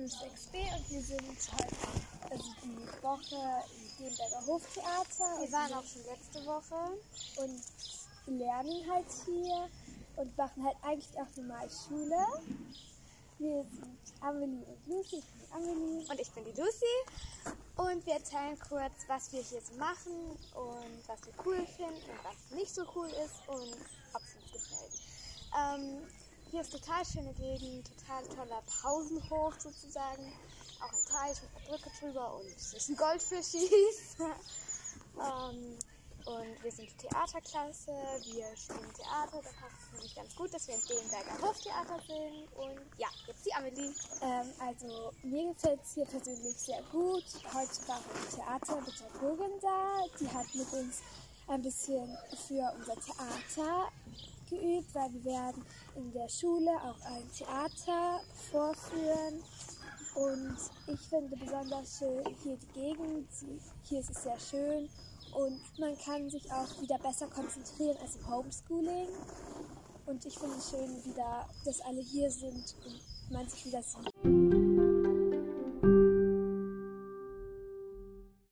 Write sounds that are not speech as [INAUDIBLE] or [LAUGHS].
5-6b und wir sind halt also die Woche im Demberger Hoftheater. Wir waren auch schon letzte Woche. und lernen halt hier und machen halt eigentlich auch normal Schule. Wir sind Amelie und Lucy. Ich bin Amelie. Und ich bin die Lucy. Und wir erzählen kurz, was wir hier so machen und was wir cool finden und was nicht so cool ist und ob es uns gefällt. Ähm, hier ist total schöne Gegend, total toller Pausenhof sozusagen. Auch ein Teich mit einer Brücke drüber und es ist ein Goldfischis. [LAUGHS] ähm, und wir sind Theaterklasse, wir spielen Theater, da passt es nämlich ganz gut, dass wir im Delenberger Hoftheater sind. Und ja, jetzt die Amelie. Ähm, also mir gefällt es hier persönlich sehr gut. Heute war ein Theaterpädagogin da. Die hat mit uns ein bisschen für unser Theater geübt, weil wir werden in der Schule auch ein Theater vorführen. Und ich finde besonders schön hier die Gegend. Hier ist es sehr schön und man kann sich auch wieder besser konzentrieren als im Homeschooling. Und ich finde es schön wieder, dass alle hier sind und man sich wieder sieht.